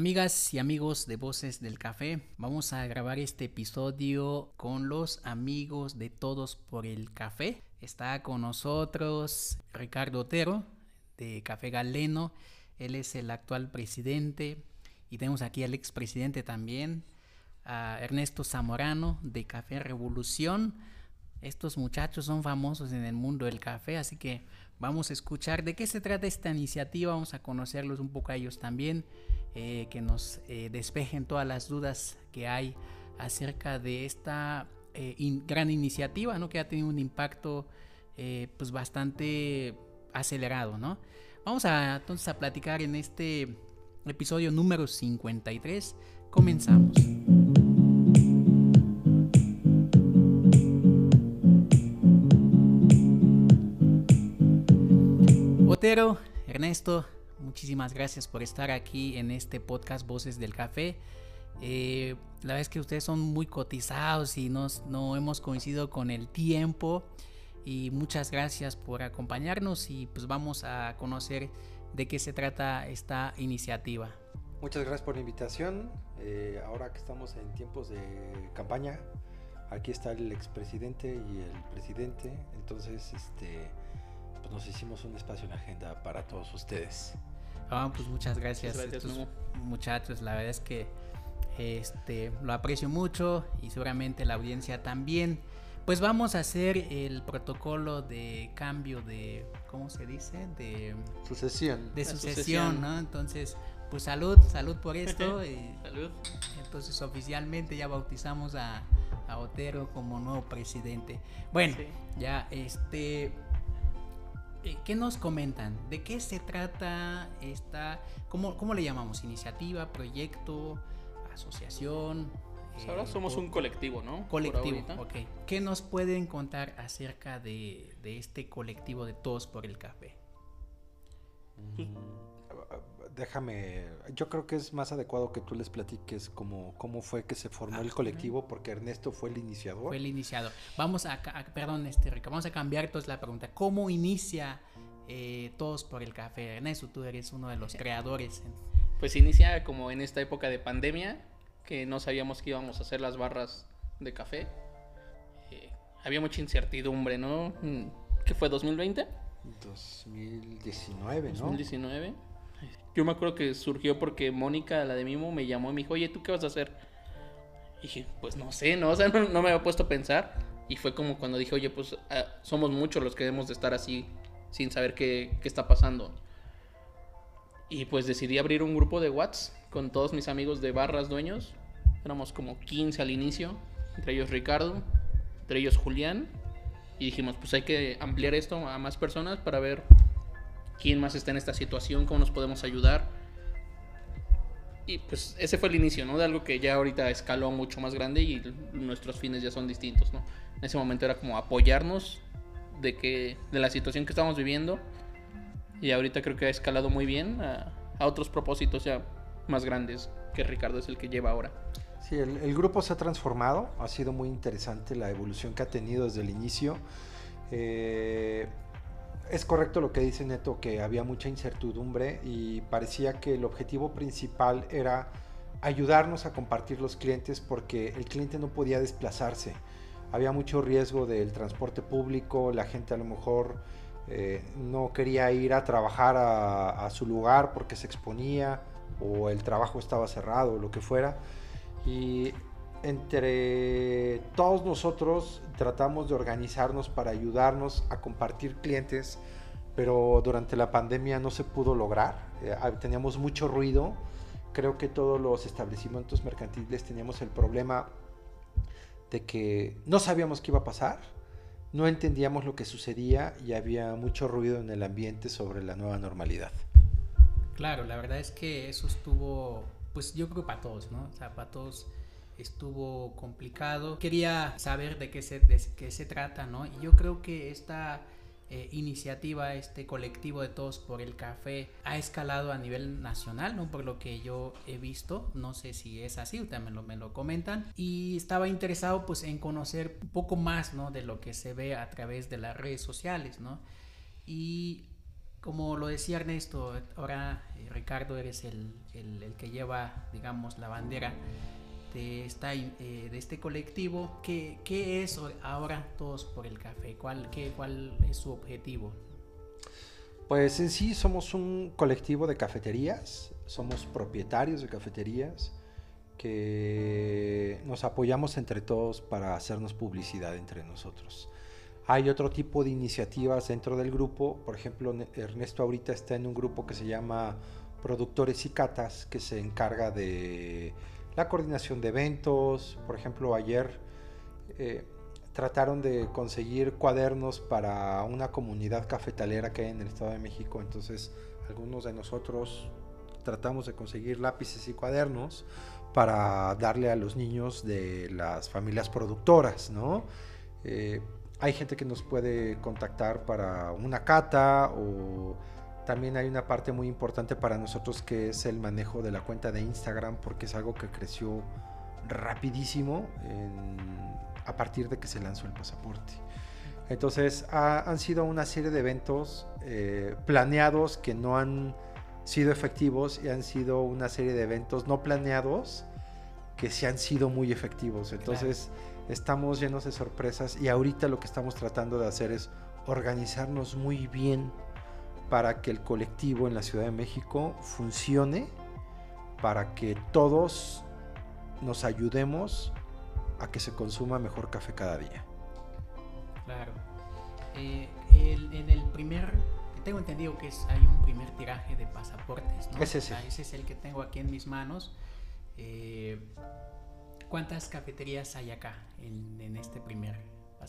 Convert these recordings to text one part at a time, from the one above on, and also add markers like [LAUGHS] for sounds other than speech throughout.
Amigas y amigos de Voces del Café, vamos a grabar este episodio con los amigos de Todos por el Café. Está con nosotros Ricardo Otero de Café Galeno. Él es el actual presidente. Y tenemos aquí al expresidente también, Ernesto Zamorano de Café Revolución. Estos muchachos son famosos en el mundo del café, así que vamos a escuchar de qué se trata esta iniciativa, vamos a conocerlos un poco a ellos también, eh, que nos eh, despejen todas las dudas que hay acerca de esta eh, gran iniciativa, ¿no? que ha tenido un impacto pues bastante acelerado. ¿no? Vamos a entonces a platicar en este episodio número 53. Comenzamos. Ernesto, muchísimas gracias por estar aquí en este podcast Voces del Café. Eh, la verdad es que ustedes son muy cotizados y nos, no hemos coincidido con el tiempo. Y muchas gracias por acompañarnos y pues vamos a conocer de qué se trata esta iniciativa. Muchas gracias por la invitación. Eh, ahora que estamos en tiempos de campaña, aquí está el expresidente y el presidente. Entonces, este, pues nos hicimos un espacio en la agenda para todos ustedes. Ah, pues muchas gracias, muchachos. La verdad es que este, lo aprecio mucho y seguramente la audiencia también. Pues vamos a hacer el protocolo de cambio de, ¿cómo se dice? De sucesión. De sucesión, ¿no? Entonces, pues salud, salud por esto. [LAUGHS] y salud. Entonces oficialmente ya bautizamos a, a Otero como nuevo presidente. Bueno, ya este... Eh, ¿Qué nos comentan? ¿De qué se trata esta, cómo, cómo le llamamos? ¿Iniciativa, proyecto, asociación? Pues ahora somos un colectivo, ¿no? Colectivo, ok. ¿Qué nos pueden contar acerca de, este colectivo de Todos por el Café? Mm, déjame, yo creo que es más adecuado que tú les platiques cómo, cómo fue que se formó el colectivo, porque Ernesto fue el iniciador. Fue el iniciador. Vamos a, perdón, este, Rica, vamos a cambiar entonces la pregunta. ¿Cómo inicia eh, Todos por el Café? Ernesto, tú eres uno de los [LAUGHS] creadores. Pues inicia como en esta época de pandemia, que no sabíamos que íbamos a hacer las barras de café. Eh, había mucha incertidumbre, ¿no? Mm, ¿Qué fue 2020? 2019, ¿no? 2019. Yo me acuerdo que surgió porque Mónica, la de Mimo, me llamó y me dijo, oye, ¿tú qué vas a hacer? Y dije, pues no sé, ¿no? O no, me había puesto a pensar. Y fue como cuando dije, oye, pues ah, somos muchos los que debemos de estar así, sin saber qué, qué está pasando. Y pues decidí abrir un grupo de WhatsApp con todos mis amigos de barras dueños. Éramos como 15 al inicio, entre ellos Ricardo, entre ellos Julián. Y dijimos, pues hay que ampliar esto a más personas para ver quién más está en esta situación, cómo nos podemos ayudar. Y pues ese fue el inicio, ¿no? De algo que ya ahorita escaló mucho más grande y nuestros fines ya son distintos, ¿no? En ese momento era como apoyarnos de que de la situación que estamos viviendo y ahorita creo que ha escalado muy bien a, otros propósitos ya más grandes que Ricardo es el que lleva ahora. Sí, el, grupo se ha transformado, ha sido muy interesante la evolución que ha tenido desde el inicio. Eh, es correcto lo que dice Neto, que había mucha incertidumbre y parecía que el objetivo principal era ayudarnos a compartir los clientes porque el cliente no podía desplazarse. Había mucho riesgo del transporte público, la gente a lo mejor eh, no quería ir a trabajar a, su lugar porque se exponía o el trabajo estaba cerrado o lo que fuera. Y entre todos nosotros tratamos de organizarnos para ayudarnos a compartir clientes, pero durante la pandemia no se pudo lograr. Eh, teníamos mucho ruido. Creo que todos los establecimientos mercantiles teníamos el problema de que no sabíamos qué iba a pasar no entendíamos lo que sucedía y había mucho ruido en el ambiente sobre la nueva normalidad. Claro, la verdad es que eso estuvo, pues yo creo para todos, ¿no? O sea, para todos estuvo complicado. Quería saber de qué se, de qué se trata, ¿no? Y yo creo que esta eh, iniciativa, este colectivo de todos por el café, ha escalado a nivel nacional, ¿no? Por lo que yo he visto, no sé si es así, me lo, me lo comentan, y estaba interesado pues en conocer un poco más, ¿no? De lo que se ve a través de las redes sociales, ¿no? Y como lo decía Ernesto, ahora eh, Ricardo eres el, el, el, que lleva, digamos, la bandera eh, de este colectivo. ¿Qué, ¿Qué, es ahora Todos por el Café? ¿Cuál, qué, ¿Cuál es su objetivo? Pues en sí somos un colectivo de cafeterías, somos propietarios de cafeterías que nos apoyamos entre todos para hacernos publicidad entre nosotros. Hay otro tipo de iniciativas dentro del grupo, por ejemplo, Ernesto ahorita está en un grupo que se llama Productores y Catas, que se encarga de la coordinación de eventos. Por ejemplo, ayer eh, trataron de conseguir cuadernos para una comunidad cafetalera que hay en el Estado de México, entonces algunos de nosotros tratamos de conseguir lápices y cuadernos para darle a los niños de las familias productoras, ¿no? Eh, hay gente que nos puede contactar para una cata o también hay una parte muy importante para nosotros que es el manejo de la cuenta de Instagram porque es algo que creció rapidísimo a partir de que se lanzó el pasaporte. Entonces han sido una serie de eventos eh, planeados que no han sido efectivos y han sido una serie de eventos no planeados que sí han sido muy efectivos. Entonces estamos llenos de sorpresas y ahorita lo que estamos tratando de hacer es organizarnos muy bien para que el colectivo en la Ciudad de México funcione, para que todos nos ayudemos a que se consuma mejor café cada día. Claro. Eh, en el primer, tengo entendido que es, hay un primer tiraje de pasaportes, ¿no? Ese, ese. ese es el que tengo aquí en mis manos. Eh, ¿Cuántas cafeterías hay acá en, en, este primer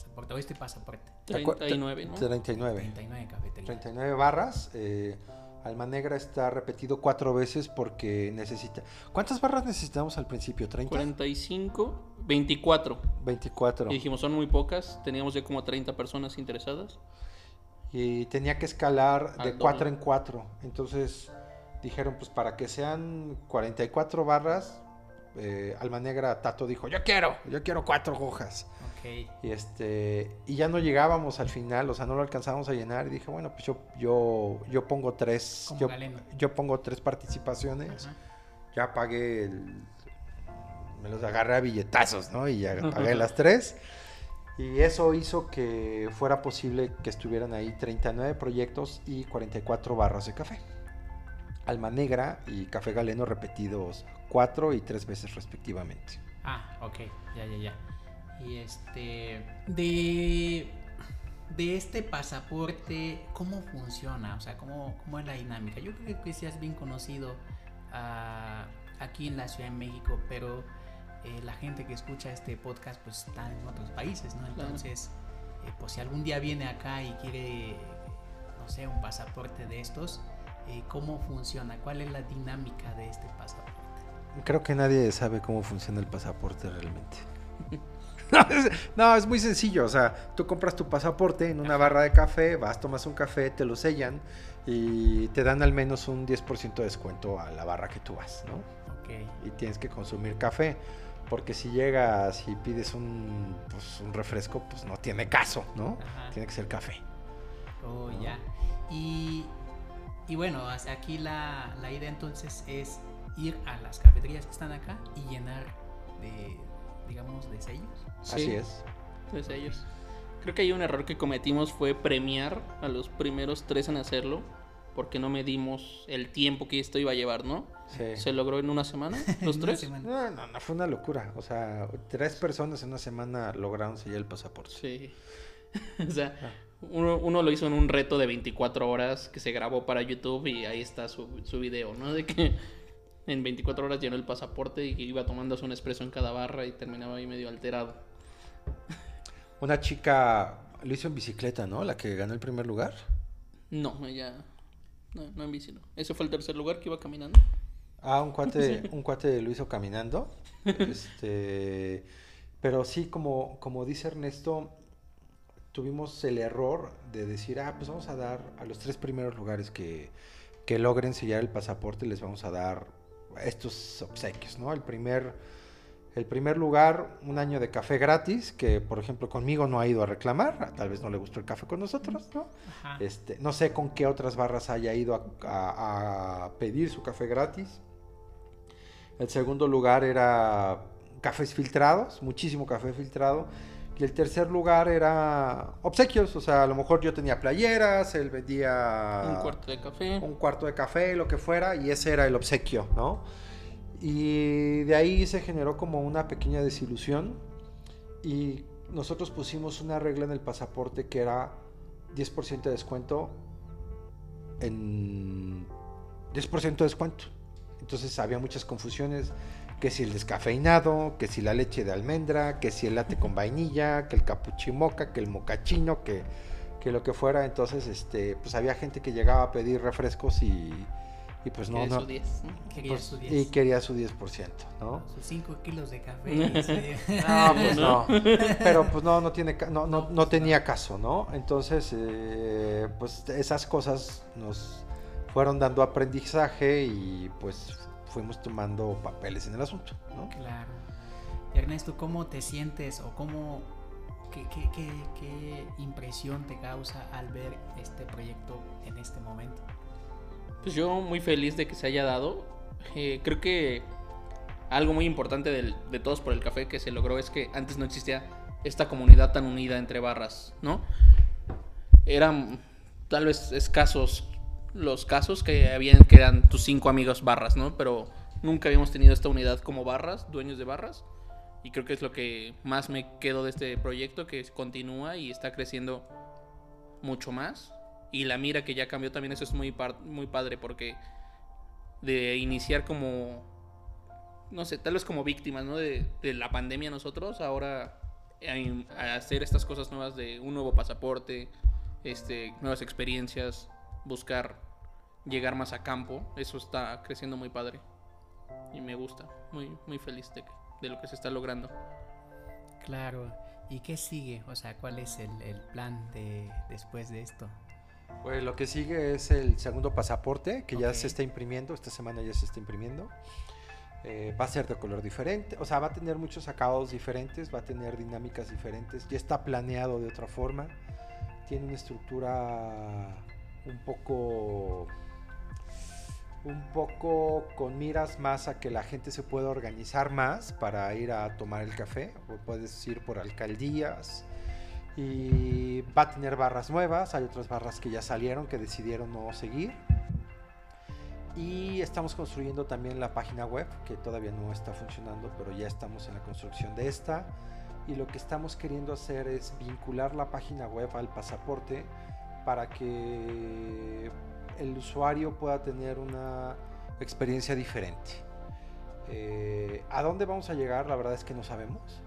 pasaporte este pasaporte? 39, ¿no? 39. 39 cafeterías. 39 barras. Eh, Alma Negra está repetido cuatro veces porque necesita. ¿Cuántas barras necesitamos al principio? ¿30? 45, 24. 24. Y dijimos, son muy pocas. Teníamos ya como 30 personas interesadas. Y tenía que escalar de 4 en 4. Entonces dijeron, pues para que sean 44 barras, eh, Alma Negra Tato dijo, yo quiero, yo quiero cuatro hojas. Okay. Y este y ya no llegábamos al final, o sea, no lo alcanzábamos a llenar y dije, bueno, pues yo yo yo pongo tres yo, yo, pongo tres participaciones. Ajá. Ya pagué el, me los agarré a billetazos, ¿no? Y ya pagué [LAUGHS] las tres. Y eso hizo que fuera posible que estuvieran ahí 39 proyectos y 44 barras de café. Alma Negra y Café Galeno repetidos cuatro y tres veces respectivamente. Ah, ok, ya, ya, ya. Y este, de, de este pasaporte, ¿cómo funciona? O sea, ¿cómo, cómo es la dinámica? Yo creo que sí has bien conocido uh, aquí en la Ciudad de México, pero eh, la gente que escucha este podcast pues está en otros países, ¿no? Entonces, eh, pues si algún día viene acá y quiere, no sé, un pasaporte de estos, eh, ¿cómo funciona? ¿Cuál es la dinámica de este pasaporte? Creo que nadie sabe cómo funciona el pasaporte realmente. [LAUGHS] [LAUGHS] No es, muy sencillo. O sea, tú compras tu pasaporte en una barra de café, vas, tomas un café, te lo sellan y te dan al menos un 10% de descuento a la barra que tú vas, ¿no? Ok. Y tienes que consumir café. Porque si llegas y pides un, pues, un refresco, pues no tiene caso, ¿no? Ajá. Tiene que ser café. Oh, ya. Y, y bueno, aquí la, la idea entonces es ir a las cafeterías que están acá y llenar de, digamos, de sellos. Sí, Así es. De sellos. Creo que hay un error que cometimos fue premiar a los primeros tres en hacerlo porque no medimos el tiempo que esto iba a llevar, ¿no? Sí. ¿Se logró en una semana? [LAUGHS] ¿Los tres? semana. No, no, no, fue una locura. O sea, tres personas en una semana lograron sellar el pasaporte. Sí. [LAUGHS] o sea, uno, uno, lo hizo en un reto de 24 horas que se grabó para YouTube y ahí está su, su video, ¿no? De que en 24 horas llenó el pasaporte y iba tomándose un espresso en cada barra y terminaba ahí medio alterado. [LAUGHS] Una chica lo hizo en bicicleta, ¿no? La que ganó el primer lugar. No, ella. No, no en bici, no. Ese fue el tercer lugar que iba caminando. Ah, un cuate, [LAUGHS] un cuate lo hizo caminando. [LAUGHS] este, pero sí, como, como dice Ernesto, tuvimos el error de decir, ah, pues vamos a dar a los tres primeros lugares que, que logren sellar el pasaporte, les vamos a dar estos obsequios, ¿no? El primer, El primer lugar, un año de café gratis, que por ejemplo conmigo no ha ido a reclamar, tal vez no le gustó el café con nosotros, ¿no? Este, no sé con qué otras barras haya ido a, pedir su café gratis. El segundo lugar era cafés filtrados, muchísimo café filtrado. Y el tercer lugar era obsequios, o sea, a lo mejor yo tenía playeras, él vendía... Un cuarto de café. Un cuarto de café, lo que fuera, y ese era el obsequio, ¿no? Y de ahí se generó como una pequeña desilusión y nosotros pusimos una regla en el pasaporte que era 10% de descuento en 10% de descuento. Entonces había muchas confusiones, que si el descafeinado, que si la leche de almendra, que si el latte con vainilla, que el capuchimoca, que el mocachino, que, que lo que fuera. Entonces, este, pues había gente que llegaba a pedir refrescos y, y pues no, no. Su 10. Quería pues, su 10. Y quería su 10%, ¿no? Sus 5 kilos de café. [LAUGHS] no, pues no. [LAUGHS] Pero pues no, no, tiene, no, no, no tenía caso, ¿no? Entonces, eh, pues esas cosas nos fueron dando aprendizaje y pues fuimos tomando papeles en el asunto, ¿no? Claro. Ernesto, ¿cómo te sientes o cómo, qué, qué, qué, qué impresión te causa al ver este proyecto en este momento? Pues yo muy feliz de que se haya dado. Eh, creo que algo muy importante del, de Todos por el Café que se logró es que antes no existía esta comunidad tan unida entre barras, ¿no? Eran tal vez escasos los casos que habían que eran tus cinco amigos barras, ¿no? Pero nunca habíamos tenido esta unidad como barras, dueños de barras. Y creo que es lo que más me quedo de este proyecto, que continúa y está creciendo mucho más y la mira que ya cambió también eso es muy, muy padre porque de iniciar como, no sé, tal vez como víctimas ¿no? de, la pandemia nosotros, ahora a, hacer estas cosas nuevas de un nuevo pasaporte, este, nuevas experiencias, buscar llegar más a campo, eso está creciendo muy padre y me gusta, muy, muy feliz de, de lo que se está logrando. Claro. ¿Y qué sigue? O sea, ¿cuál es el, el plan de después de esto? Pues lo que sigue es el segundo pasaporte que ya se está imprimiendo, esta semana ya se está imprimiendo. Eh, va a ser de color diferente, o sea, va a tener muchos acabados diferentes, va a tener dinámicas diferentes, ya está planeado de otra forma, tiene una estructura un poco un poco con miras más a que la gente se pueda organizar más para ir a tomar el café, o puedes ir por alcaldías, y va a tener barras nuevas, hay otras barras que ya salieron que decidieron no seguir. Y estamos construyendo también la página web, que todavía no está funcionando, pero ya estamos en la construcción de esta. Y lo que estamos queriendo hacer es vincular la página web al pasaporte para que el usuario pueda tener una experiencia diferente. Eh, ¿A dónde vamos a llegar? La verdad es que no sabemos.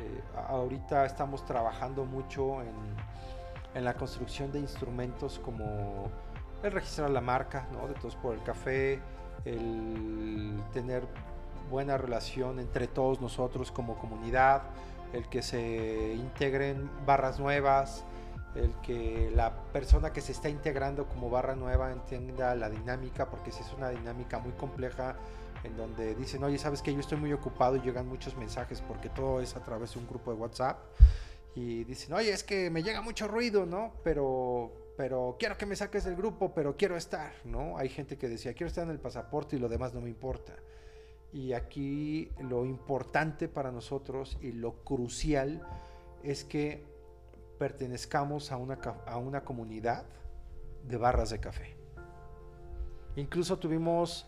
Eh, ahorita estamos trabajando mucho en, en, la construcción de instrumentos como el registrar la marca ¿no? de Todos por el Café, el tener buena relación entre todos nosotros como comunidad, el que se integren barras nuevas, el que la persona que se está integrando como barra nueva entienda la dinámica, porque si es una dinámica muy compleja, en donde dicen, oye, sabes que yo estoy muy ocupado y llegan muchos mensajes porque todo es a través de un grupo de WhatsApp. Y dicen, oye, es que me llega mucho ruido, ¿no? Pero, pero quiero que me saques del grupo, pero quiero estar, ¿no? Hay gente que decía, quiero estar en el pasaporte y lo demás no me importa. Y aquí lo importante para nosotros y lo crucial es que pertenezcamos a una, a una comunidad de barras de café. Incluso tuvimos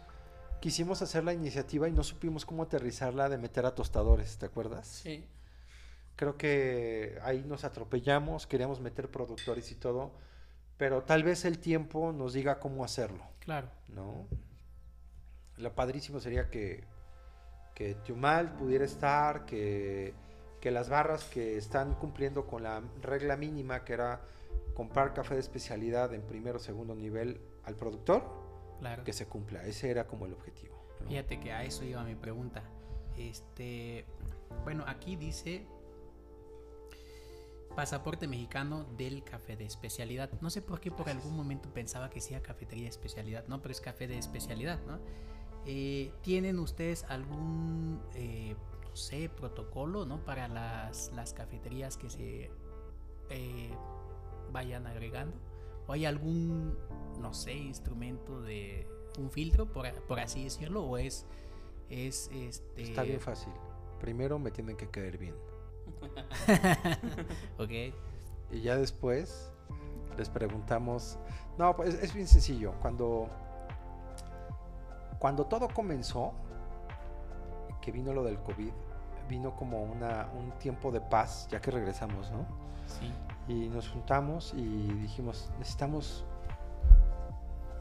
quisimos hacer la iniciativa y no supimos cómo aterrizarla de meter a tostadores, ¿te acuerdas? Sí. Creo que ahí nos atropellamos, queríamos meter productores y todo, pero tal vez el tiempo nos diga cómo hacerlo. Claro. ¿No? Lo padrísimo sería que, que Tiumal pudiera estar, que, que las barras que están cumpliendo con la regla mínima, que era comprar café de especialidad en primero o segundo nivel al productor, que se cumpla. Ese era como el objetivo. Fíjate que a eso iba mi pregunta. Este, bueno, aquí dice pasaporte mexicano del café de especialidad. No sé por qué por algún momento pensaba que sea cafetería de especialidad, no, pero es café de especialidad, ¿no? Eh, ¿Tienen ustedes algún eh, sé, protocolo, ¿no? Para las, las cafeterías que se eh, vayan agregando. ¿O hay algún, no sé, instrumento de un filtro, por, por así decirlo? ¿O es, es este... Está bien fácil. Primero me tienen que caer bien. [LAUGHS] ok. Y ya después les preguntamos. No, pues es bien sencillo. Cuando, cuando todo comenzó, que vino lo del COVID, vino como una, un tiempo de paz, ya que regresamos, ¿no? Sí. Y nos juntamos y dijimos, necesitamos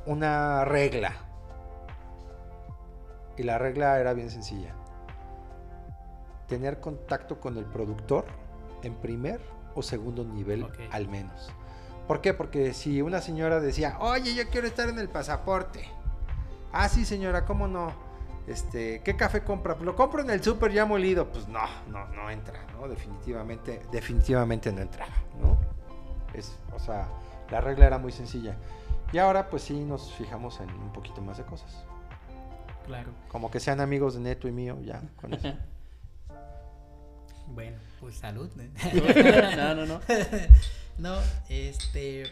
una regla. Y la regla era bien sencilla. Tener contacto con el productor en primer o segundo nivel al menos. ¿Por qué? Porque si una señora decía, oye, yo quiero estar en el pasaporte. Ah, sí, señora, ¿cómo no? Este, ¿qué café compra? Pues lo compro en el súper ya molido. Pues no, no, no entra, ¿no? Definitivamente, definitivamente no entraba, ¿no? Es, o sea, la regla era muy sencilla. Y ahora, pues sí, nos fijamos en un poquito más de cosas. Claro. Como que sean amigos de Neto y mío, ya, con eso. [LAUGHS] Bueno, pues salud. ¿eh? [LAUGHS] no, no, no. [LAUGHS] no, este...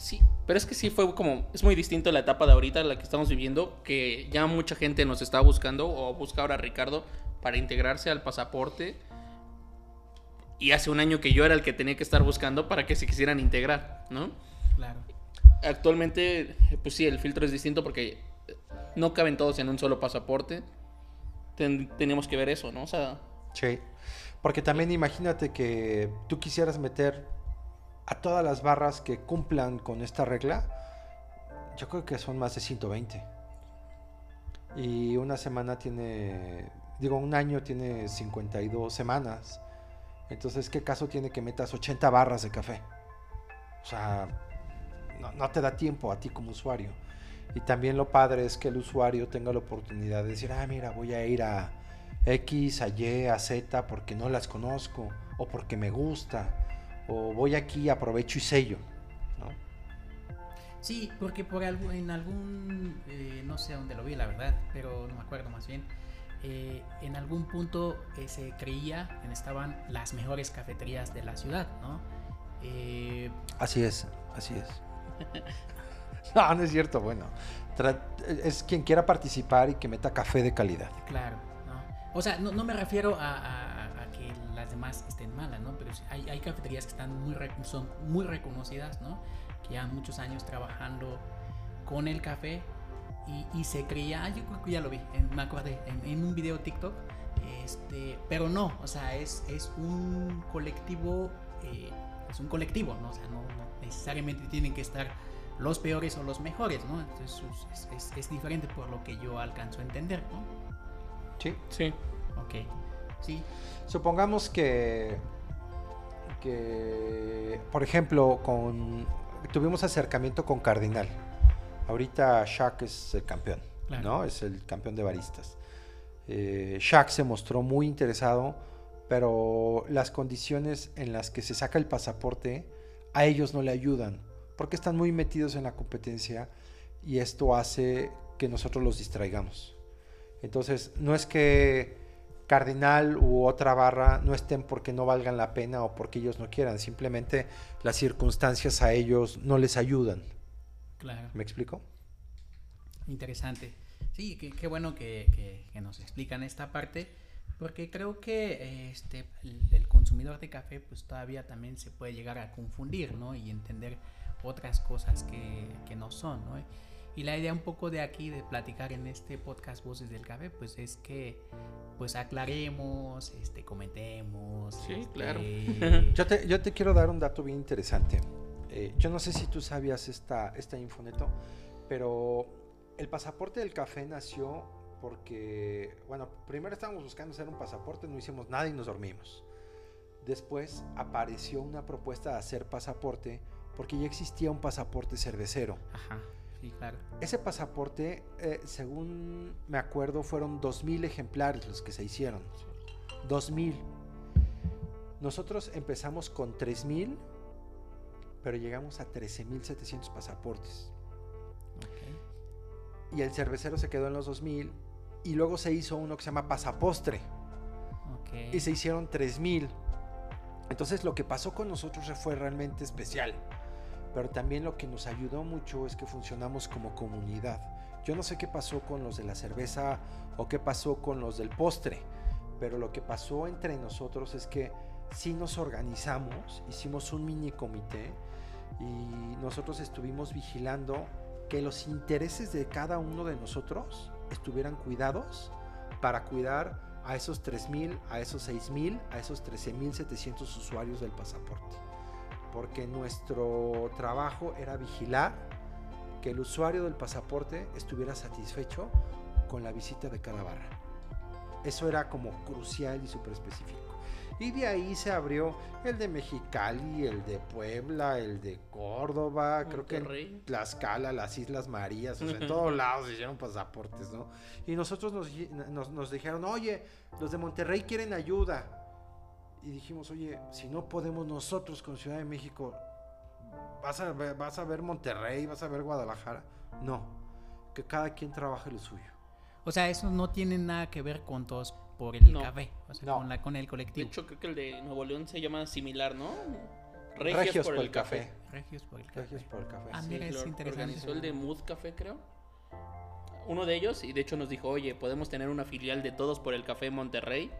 Sí, pero es que sí fue como, es muy distinto la etapa de ahorita, la que estamos viviendo, que ya mucha gente nos está buscando o busca ahora a Ricardo para integrarse al pasaporte. Y hace un año que yo era el que tenía que estar buscando para que se quisieran integrar, ¿no? Claro. Actualmente, pues sí, el filtro es distinto porque no caben todos en un solo pasaporte. Ten- tenemos que ver eso, ¿no? O sea, Sí. Porque también imagínate que tú quisieras meter a todas las barras que cumplan con esta regla. Yo creo que son más de 120. Y una semana tiene, digo, un año tiene 52 semanas. Entonces, ¿qué caso tiene que metas 80 barras de café? O sea, no, no te da tiempo a ti como usuario. Y también lo padre es que el usuario tenga la oportunidad de decir, ah, mira, voy a ir a X, a Y, a Z porque no las conozco o porque me gusta. O voy aquí, aprovecho y sello. ¿no? Sí, porque por algo, en algún, eh, no sé dónde lo vi la verdad, pero no me acuerdo más bien, eh, en algún punto eh, se creía que estaban las mejores cafeterías de la ciudad, ¿no? Eh, Así es, así es. [LAUGHS] no, no es cierto, bueno. Es quien quiera participar y que meta café de calidad. claro, ¿no? O sea, no, no me refiero a, a- demás estén malas, ¿no? Pero hay, hay cafeterías que están muy, son muy reconocidas, ¿no? Que llevan muchos años trabajando con el café y, y se creía, ah, yo creo que ya lo vi, en- me acordé, en, en un video TikTok, este, pero no, o sea, es, es un colectivo, eh, es un colectivo, ¿no? O sea, no, no necesariamente tienen que estar los peores o los mejores, ¿no? Entonces es, es- es diferente por lo que yo alcanzo a entender, ¿no? Sí. sí. Ok, sí, Supongamos que, que, por ejemplo, con tuvimos acercamiento con Cardinal. Ahorita Shaq es el campeón, Claro. ¿no? Es el campeón de baristas. Eh, Shaq se mostró muy interesado, pero las condiciones en las que se saca el pasaporte a ellos no le ayudan, porque están muy metidos en la competencia y esto hace que nosotros los distraigamos. Entonces, no es que Cardinal u otra barra no estén porque no valgan la pena o porque ellos no quieran, simplemente las circunstancias a ellos no les ayudan. claro. ¿Me explico? Interesante. Sí, qué, qué bueno que, que- que nos explican esta parte, porque creo que este, el, el consumidor de café pues todavía también se puede llegar a confundir, ¿no? Y entender otras cosas que, que no son, ¿no? Y la idea un poco de aquí, de platicar en este podcast Voces del Café, pues es que pues aclaremos, este, comentemos. Sí, este, claro. [LAUGHS] Yo te, yo te quiero dar un dato bien interesante. Eh, yo no sé si tú sabías esta, esta infoneto, pero el pasaporte del café nació porque, bueno, primero estábamos buscando hacer un pasaporte, no hicimos nada y nos dormimos. Después apareció una propuesta de hacer pasaporte porque ya existía un pasaporte cervecero. Ajá, sí, claro. Ese pasaporte, eh, según me acuerdo, fueron 2.000 ejemplares los que se hicieron. 2.000. Nosotros empezamos con 3.000, pero llegamos a 13.700 pasaportes. Y el cervecero se quedó en los 2.000 y luego se hizo uno que se llama pasapostre. Ok. y se hicieron 3000. Entonces lo que pasó con nosotros fue realmente especial. Pero también lo que nos ayudó mucho es que funcionamos como comunidad. Yo no sé qué pasó con los de la cerveza o qué pasó con los del postre, pero lo que pasó entre nosotros es que sí nos organizamos, hicimos un mini comité y nosotros estuvimos vigilando que los intereses de cada uno de nosotros estuvieran cuidados para cuidar a esos 3.000, a esos 6.000, a esos 13.700 usuarios del pasaporte. Porque nuestro trabajo era vigilar que el usuario del pasaporte estuviera satisfecho con la visita de cada barra. Eso era como crucial y súper específico. Y de ahí se abrió el de Mexicali, el de Puebla, el de Córdoba, creo que en Tlaxcala, las Islas Marías, o sea, en [LAUGHS] todos lados se hicieron pasaportes, ¿no? Y nosotros nos, nos, nos dijeron, oye, los de Monterrey quieren ayuda. Y dijimos, oye, si no podemos nosotros con Ciudad de México, ¿vas a, ver, vas a ver Monterrey, vas a ver Guadalajara? No, que cada quien trabaje lo suyo. O sea, eso no tiene nada que ver con todos por el No. café, o sea, No. con, la, con el De colectivo. hecho, creo que el de Nuevo León se llama similar, ¿no? Regios, por, el café. Regios por el café. Regios por el café. Ah, Sí, mira, es lo interesante. Organizó el de Mood Café, creo. Uno de ellos, y de hecho nos dijo, oye, podemos tener una filial de todos por el café en Monterrey.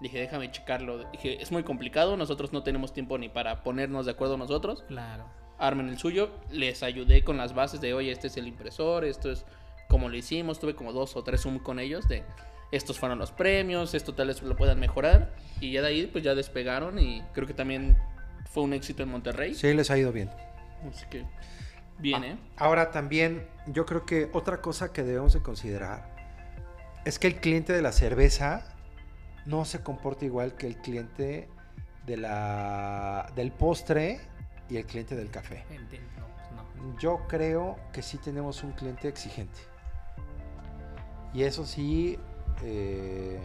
Dije, déjame checarlo. Dije, es muy complicado, nosotros no tenemos tiempo ni para ponernos de acuerdo nosotros. Claro. Armen el suyo. Les ayudé con las bases de, oye, este es el impresor, esto es como lo hicimos. Tuve como dos o tres Zoom con ellos de, estos fueron los premios, esto tal vez lo puedan mejorar. Y ya de ahí, pues ya despegaron y creo que también fue un éxito en Monterrey. Sí, les ha ido bien. Así que, bien, ¿eh? Ahora también yo creo que otra cosa que debemos de considerar es que el cliente de la cerveza no se comporta igual que el cliente de la, del postre y el cliente del café. No, pues no. Yo creo que sí tenemos un cliente exigente. Y eso sí, eh,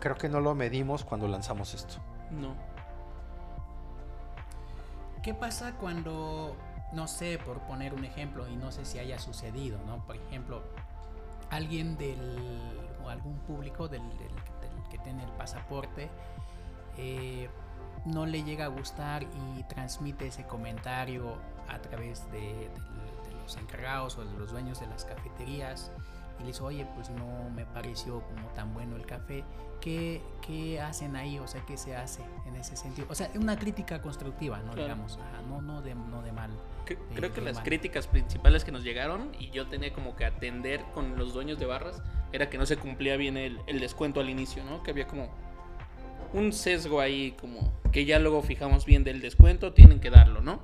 creo que no lo medimos cuando lanzamos esto. No. ¿Qué pasa cuando, no sé, por poner un ejemplo, y no sé si haya sucedido, ¿no? Por ejemplo, alguien del, o algún público del tiene el pasaporte, eh, no le llega a gustar y transmite ese comentario a través de- de los encargados o de los dueños de las cafeterías y le dice, oye, pues no me pareció como tan bueno el café. ¿Qué, qué hacen ahí? O sea, ¿qué se hace en ese sentido? O sea, una crítica constructiva, ¿no? Claro. Digamos, ajá, no, no, de, no de mal. De- Creo que las mal. críticas principales que nos llegaron y yo tenía como que atender con los dueños de barras era que no se cumplía bien el, el descuento al inicio, ¿no? Que había como un sesgo ahí, como que ya luego fijamos bien del descuento, tienen que darlo, ¿no?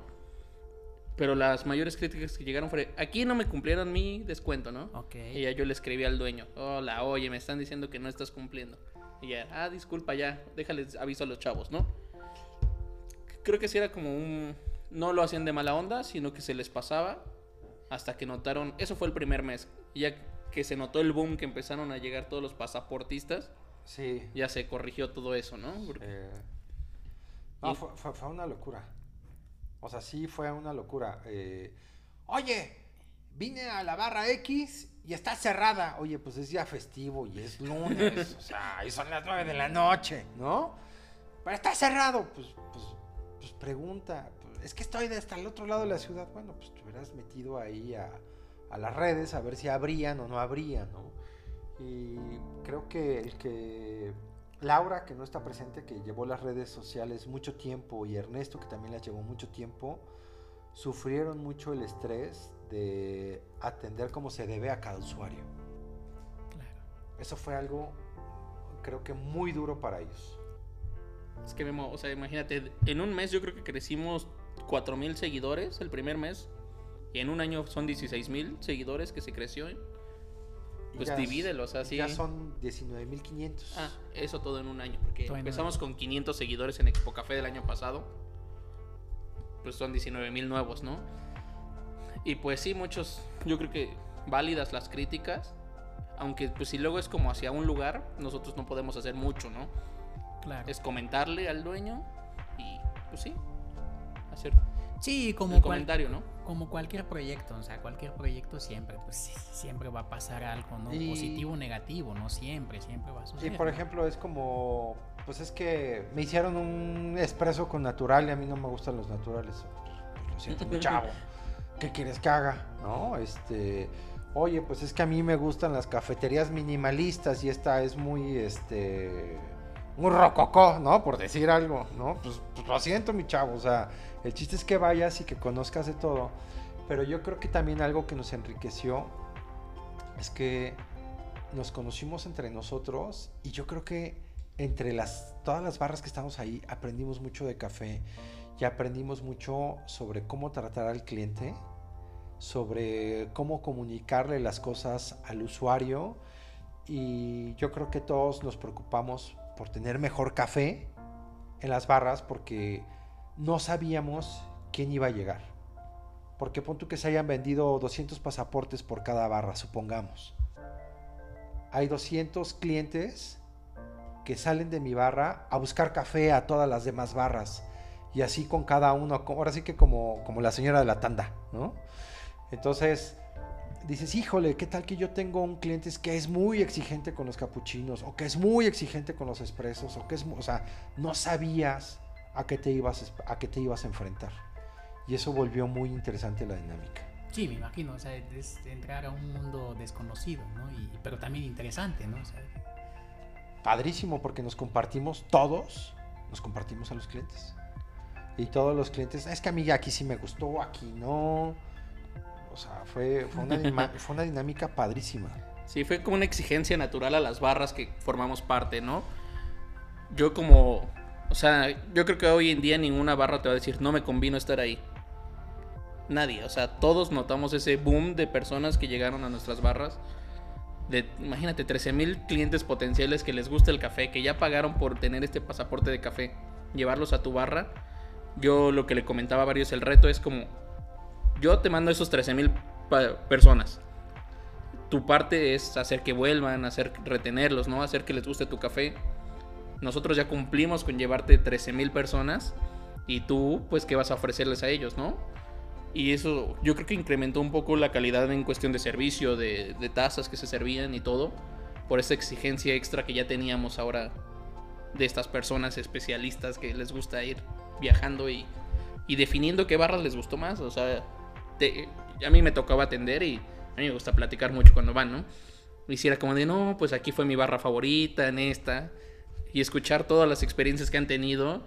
Pero las mayores críticas que llegaron fue, aquí no me cumplieron mi descuento, ¿no? Ok. Y ya yo le escribí al dueño, hola, oye, me están diciendo que no estás cumpliendo. Y ya, ah, disculpa, ya, déjales aviso a los chavos, ¿no? Creo que sí era como un... No lo hacían de mala onda, sino que se les pasaba hasta que notaron... Eso fue el primer mes. Ya que se notó el boom que empezaron a llegar todos los pasaportistas, Sí. ya se corrigió todo eso, ¿no? Porque- Eh, no, Y- fue, fue- fue una locura. O sea, sí fue una locura. Eh, Oye, vine a la barra X y está cerrada. Oye, pues es día festivo y es lunes. o sea, y son las 9 de la noche, ¿no? Pero está cerrado. Pues, pues, pues pregunta. Pues, es que estoy hasta el otro lado de la ciudad. Bueno, pues te hubieras metido ahí a, a las redes a ver si abrían o no abrían, ¿no? Y creo que el que Laura, que no está presente, que llevó las redes sociales mucho tiempo, y Ernesto, que también las llevó mucho tiempo, sufrieron mucho el estrés de atender como se debe a cada usuario. Claro. Eso fue algo, creo que muy duro para ellos. Es que, o sea, imagínate, en un mes yo creo que crecimos 4.000 seguidores el primer mes. Y en un año son 16.000 seguidores que se creció. Pues ya- divídelo, o sea, sí. Ya son 19.500. Ah, eso todo en un año. Porque empezamos con 500 seguidores en Expo Café del año pasado. Pues son 19 mil nuevos, ¿no? Y pues sí, muchos, yo creo que válidas las críticas. Aunque pues si luego es como hacia un lugar, nosotros no podemos hacer mucho, ¿no? Claro. Es comentarle al dueño y pues sí, hacer Sí, como el cual- comentario, ¿no? Como cualquier proyecto, o sea, cualquier proyecto siempre, pues siempre va a pasar algo, ¿no? Positivo o negativo, no siempre, siempre va a suceder. Y por ejemplo, es como, pues es que me hicieron un espresso con natural y a mí no me gustan los naturales. Lo siento, chavo. [LAUGHS] ¿Qué quieres que haga? ¿No? Este, oye, pues es que a mí me gustan las cafeterías minimalistas y esta es muy, este, muy rococó, ¿no? Por decir algo, ¿no? Pues, pues lo siento, mi chavo, o sea el chiste es que vayas y que conozcas de todo. Pero yo creo que también algo que nos enriqueció es que nos conocimos entre nosotros y yo creo que entre las, todas las barras que estamos ahí aprendimos mucho de café y aprendimos mucho sobre cómo tratar al cliente, sobre cómo comunicarle las cosas al usuario y yo creo que todos nos preocupamos por tener mejor café en las barras porque no sabíamos quién iba a llegar. Porque pon tú que se hayan vendido 200 pasaportes por cada barra, supongamos. Hay 200 clientes que salen de mi barra a buscar café a todas las demás barras. Y así con cada uno, ahora sí que como, como la señora de la tanda, ¿no? Entonces, dices, híjole, ¿qué tal que yo tengo un cliente que es muy exigente con los capuchinos, o que es muy exigente con los expresos, o que es, o sea, no sabías a qué te ibas a, qué te ibas a enfrentar. Y eso volvió muy interesante la dinámica. Sí, me imagino, o sea, es entrar a un mundo desconocido, ¿no? Y, pero también interesante, ¿no? Padrísimo, porque nos compartimos todos, nos compartimos a los clientes. Y todos los clientes, es que a mí aquí sí me gustó, aquí no. O sea, fue, fue, una, [LAUGHS] fue una dinámica padrísima. Sí, fue como una exigencia natural a las barras que formamos parte, ¿no? Yo como o sea, yo creo que hoy en día ninguna barra te va a decir, no me convino estar ahí. Nadie, o sea, todos notamos ese boom de personas que llegaron a nuestras barras. De, imagínate, 13 mil clientes potenciales que les gusta el café, que ya pagaron por tener este pasaporte de café, llevarlos a tu barra. Yo lo que le comentaba a varios, el reto es como, yo te mando esos 13 mil personas. Tu parte es hacer que vuelvan, hacer retenerlos, ¿no? Hacer que les guste tu café nosotros ya cumplimos con llevarte 13 mil personas y tú, pues, ¿qué vas a ofrecerles a ellos, no? Y eso yo creo que incrementó un poco la calidad en cuestión de servicio, de, tazas que se servían y todo, por esa exigencia extra que ya teníamos ahora de estas personas especialistas que les gusta ir viajando y, y definiendo qué barras les gustó más. O sea, a mí me tocaba atender y a mí me gusta platicar mucho cuando van, ¿no? Hiciera como de, no, pues aquí fue mi barra favorita, en esta y escuchar todas las experiencias que han tenido.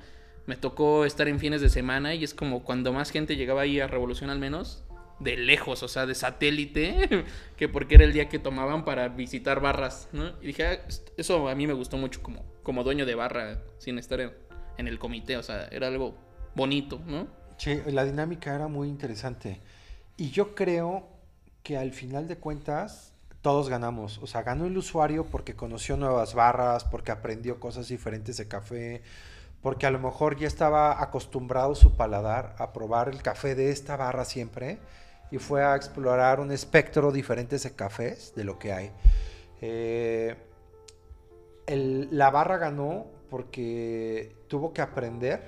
Me tocó estar en fines de semana y es como cuando más gente llegaba ahí a Revolución al menos, de lejos, o sea, de satélite, [LAUGHS] que porque era el día que tomaban para visitar barras, ¿no? Y dije, ah, eso a mí me gustó mucho como, como dueño de barra, sin estar en, el comité, o sea, era algo bonito, ¿no? Sí, la dinámica era muy interesante. Y yo creo que al final de cuentas todos ganamos. O sea, ganó el usuario porque conoció nuevas barras, porque aprendió cosas diferentes de café, porque a lo mejor ya estaba acostumbrado su paladar a probar el café de esta barra siempre y fue a explorar un espectro diferente de cafés de lo que hay. Eh, la barra ganó porque tuvo que aprender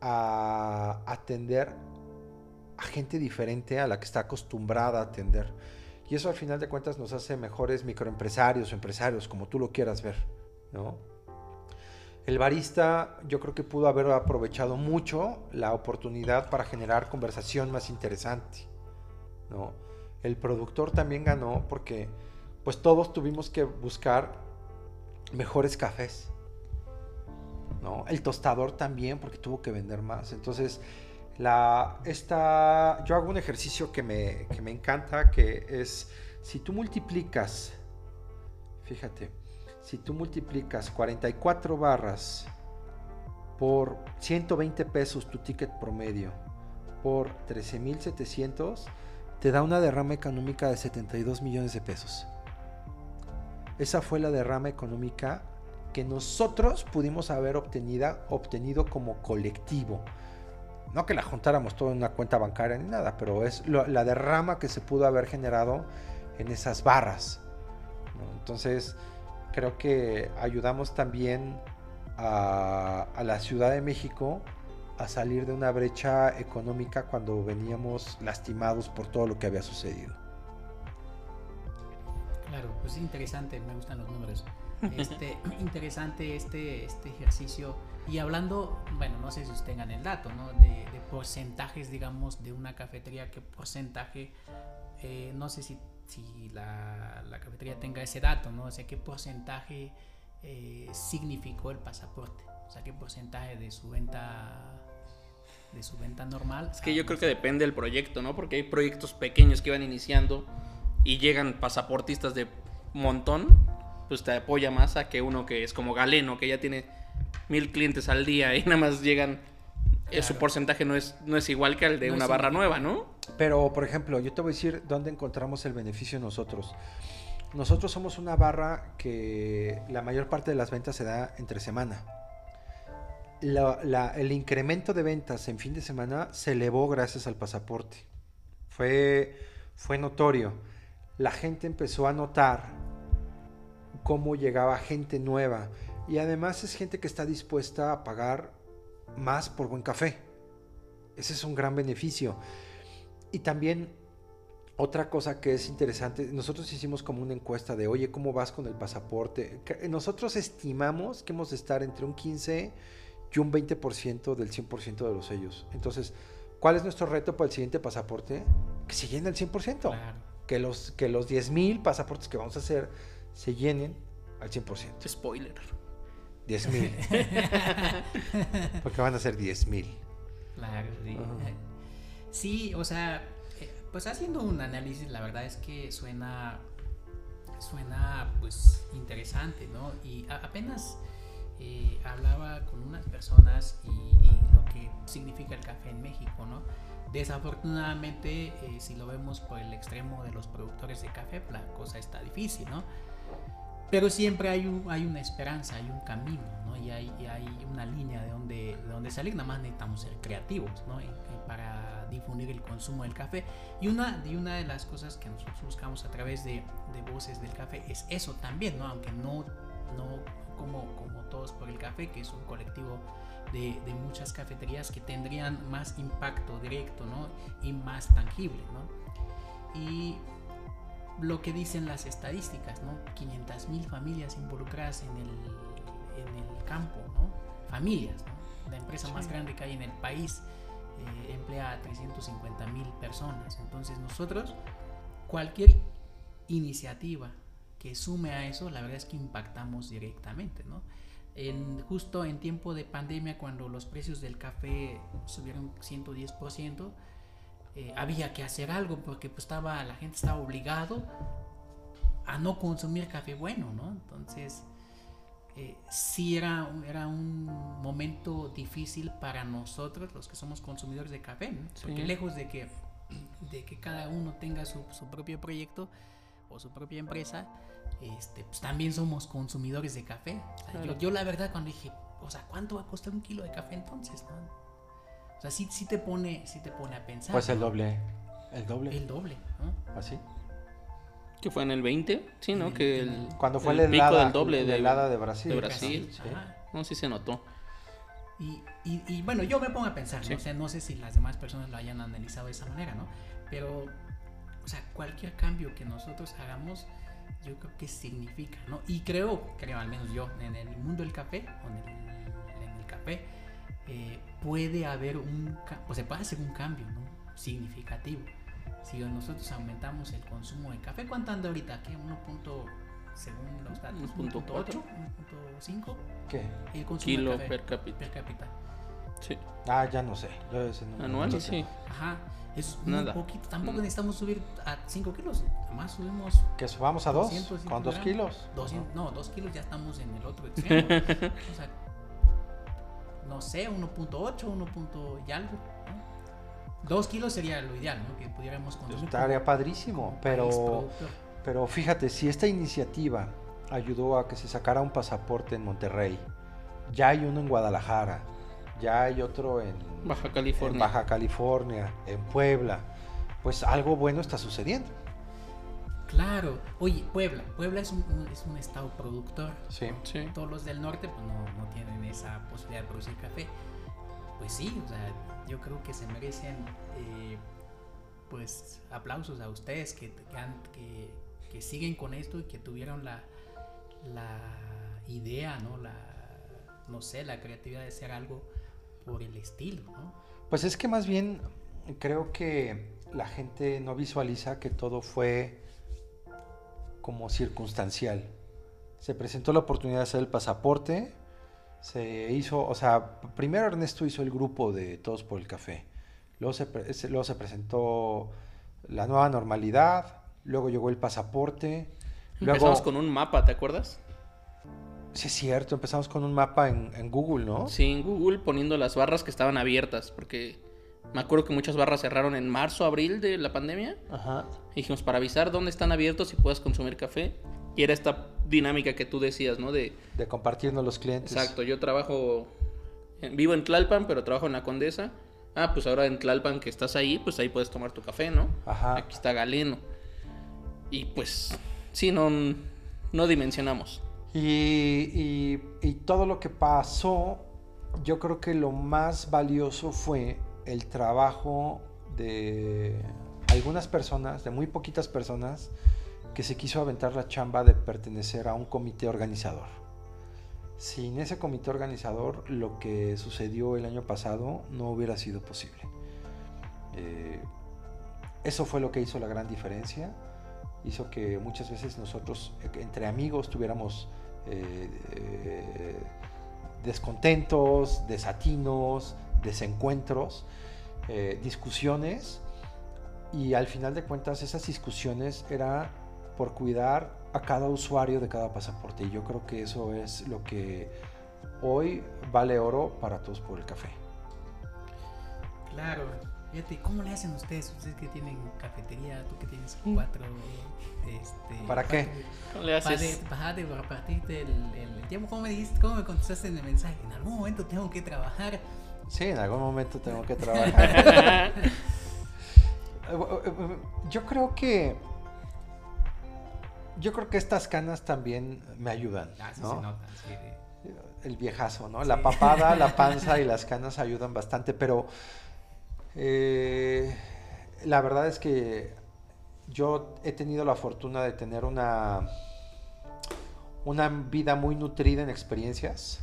a atender a gente diferente a la que está acostumbrada a atender. Y eso al final de cuentas nos hace mejores microempresarios o empresarios, como tú lo quieras ver, ¿no? El barista yo creo que pudo haber aprovechado mucho la oportunidad para generar conversación más interesante, ¿no? El productor también ganó porque pues todos tuvimos que buscar mejores cafés, ¿no? El tostador también porque tuvo que vender más. Entonces, la, esta, yo hago un ejercicio que me, que me encanta, que es, si tú multiplicas, fíjate, si tú multiplicas 44 barras por 120 pesos tu ticket promedio por 13.700, te da una derrama económica de 72 millones de pesos. Esa fue la derrama económica que nosotros pudimos haber obtenido como colectivo no que la juntáramos todo en una cuenta bancaria ni nada, pero es la derrama que se pudo haber generado en esas barras. Entonces, creo que ayudamos también a, la Ciudad de México a salir de una brecha económica cuando veníamos lastimados por todo lo que había sucedido. Claro, pues es interesante, me gustan los números. Este, [CLEARS THROAT] interesante este, este ejercicio. Y hablando, bueno, no sé si ustedes tengan el dato, ¿no? De, de porcentajes, digamos, de una cafetería, qué porcentaje, eh, no sé si, si la, la, cafetería tenga ese dato, ¿no? O sea, qué porcentaje eh, significó el pasaporte. O sea, qué porcentaje de su venta de su venta normal. Es que yo creo que depende del proyecto, ¿no? Porque hay proyectos pequeños que van iniciando y llegan pasaportistas de montón, pues te apoya más a que uno que es como Galeno, que ya tiene mil clientes al día y [LAUGHS] nada más llegan, eh, claro. su porcentaje no es, no es igual que el de no una barra nueva, ¿no? Pero, por ejemplo, yo te voy a decir dónde encontramos el beneficio nosotros. Nosotros somos una barra que la mayor parte de las ventas se da entre semana. La, la, el incremento de ventas en fin de semana se elevó gracias al pasaporte. Fue, fue notorio. La gente empezó a notar cómo llegaba gente nueva. Y además es gente que está dispuesta a pagar más por buen café. Ese es un gran beneficio. Y también otra cosa que es interesante, nosotros hicimos como una encuesta de, oye, ¿cómo vas con el pasaporte? Nosotros estimamos que hemos de estar entre un 15 y un 20% del 100% de los sellos. Entonces, ¿cuál es nuestro reto para el siguiente pasaporte? Que se llene el 100%. Claro. Que los, que los 10 mil pasaportes que vamos a hacer se llenen al 100%. Spoiler. 10 mil. [LAUGHS] Porque van a ser 10 mil. Claro, sí. Uh -huh. Sí, o sea, pues haciendo un análisis, la verdad es que suena, suena pues interesante, ¿no? Y apenas eh, hablaba con unas personas y, y, lo que significa el café en México, ¿no? Desafortunadamente, eh, si lo vemos por el extremo de los productores de café, la cosa está difícil, ¿no? Pero siempre hay, un, hay una esperanza, hay un camino, ¿no? Y hay, y hay una línea de donde, de donde salir, nada más necesitamos ser creativos, ¿no? Y, y para difundir el consumo del café. Y una, y una de las cosas que nosotros buscamos a través de, de Voces del Café es eso también, ¿no? Aunque no, no como, como Todos por el Café, que es un colectivo de, de, muchas cafeterías que tendrían más impacto directo, ¿no? Y más tangible, ¿no? Y lo que dicen las estadísticas, ¿no? 500 mil familias involucradas en el, en el campo, ¿no? Familias, ¿no? La empresa sí. más grande que hay en el país eh, emplea a 350 mil personas. Entonces nosotros, cualquier iniciativa que sume a eso, la verdad es que impactamos directamente, ¿no? En, justo en tiempo de pandemia, cuando los precios del café subieron 110%, eh, había que hacer algo porque pues estaba la gente estaba obligado a no consumir café bueno, ¿no? Entonces eh, sí era, era un momento difícil para nosotros, los que somos consumidores de café, ¿no? porque sí. lejos de que, de que cada uno tenga su, su propio proyecto o su propia empresa, este, pues también somos consumidores de café. O sea, claro. yo, yo, la verdad cuando dije, o sea, ¿cuánto va a costar un kilo de café entonces? ¿no? O sea, sí, sí, te pone, sí te pone a pensar. Pues el doble. El doble. El doble, ¿no? ¿Así? Que fue en el 20, sí, ¿no? Que el, Cuando fue el la helada, pico del doble de, helada de Brasil. de Brasil. Sí. No, sí se notó. Y, y, y, bueno, yo me pongo a pensar, sí. ¿no? O sea, no sé si las demás personas lo hayan analizado de esa manera, ¿no? Pero, o sea, cualquier cambio que nosotros hagamos, yo creo que significa, ¿no? Y creo, creo al menos yo, en el mundo del café, o en el, en el café, eh, puede haber un, o se puede hacer un cambio, ¿no? Significativo. Si nosotros aumentamos el consumo de café, ¿cuánto anda ahorita? ¿Qué? 1. según los datos, 1.8, 1.5. ¿Qué? El consumo Kilo de café per cápita. Per cápita. Sí. Ah, ya no sé. Yo ese no, Anual, no sí. Ajá. Es Nada. un poquito. Tampoco Mm. necesitamos subir a 5 kilos. Además subimos Que subamos a dos. 200 Con dos gramos. kilos. 200, no, 2 kilos ya estamos en el otro [LAUGHS] extremo. o sea, no sé, 1.8, 1. punto y algo. 2 kilos sería lo ideal, ¿no? Que pudiéramos consumir. Estaría como- padrísimo, como pero, pero fíjate, si esta iniciativa ayudó a que se sacara un pasaporte en Monterrey, ya hay uno en Guadalajara, ya hay otro en Baja en California. Baja California, en Puebla, pues algo bueno está sucediendo. Claro. Oye, Puebla. Puebla es un, un- es un estado productor. Sí. Sí. Todos los del norte pues no, no tienen esa posibilidad de producir café. pues sí, o sea, yo creo que se merecen eh, pues aplausos a ustedes que, que, han- que- que siguen con esto y que tuvieron la, la idea, ¿no? La, no sé, la creatividad de hacer algo por el estilo, ¿no? Pues es que más bien creo que la gente no visualiza que todo fue como circunstancial. Se presentó la oportunidad de hacer el pasaporte, se hizo, o sea, primero Ernesto hizo el grupo de Todos por el Café, luego se, luego se presentó la nueva normalidad, luego llegó el pasaporte, luego... Empezamos con un mapa, ¿te acuerdas? Sí, es cierto, empezamos con un mapa en, en Google, ¿no? Sí, en Google poniendo las barras que estaban abiertas, porque me acuerdo que muchas barras cerraron en marzo, abril de la pandemia. Ajá. Y dijimos, para avisar dónde están abiertos y puedas consumir café. Y era esta dinámica que tú decías, ¿no? De, De compartirnos los clientes. exacto, yo trabajo, en- vivo en Tlalpan, pero trabajo en la Condesa. Ah, pues ahora en Tlalpan que estás ahí, pues ahí puedes tomar tu café, ¿no? Ajá. Aquí está Galeno. Y pues, sí, no, no dimensionamos. Y, y- y todo lo que pasó, yo creo que lo más valioso fue el trabajo de algunas personas, de muy poquitas personas, que se quiso aventar la chamba de pertenecer a un comité organizador. Sin ese comité organizador, lo que sucedió el año pasado no hubiera sido posible. Eh, eso fue lo que hizo la gran diferencia. Hizo que muchas veces nosotros, eh, entre amigos, tuviéramos eh, descontentos, desatinos, desencuentros, eh, discusiones. Y al final de cuentas, esas discusiones era por cuidar a cada usuario de cada pasaporte. Y yo creo que eso es lo que hoy vale oro para todos por el café. Claro. Fíjate, ¿cómo le hacen ustedes? Ustedes que tienen cafetería, tú que tienes Mm. cuatro, este... ¿Para qué? ¿Cómo le Para, haces? para de repartirte el, el tiempo. ¿Cómo me dijiste? ¿Cómo me contestaste en el mensaje? En algún momento tengo que trabajar. Sí, en algún momento tengo que trabajar. [LAUGHS] Eh, Yo creo que. Yo creo que estas canas también me ayudan. Ah, ¿no? se nota. sí. El viejazo, ¿no? La papada, la [LAUGHS] panza y las canas ayudan bastante, pero. eh, la verdad es que yo he tenido la fortuna de tener una. Una vida muy nutrida en experiencias.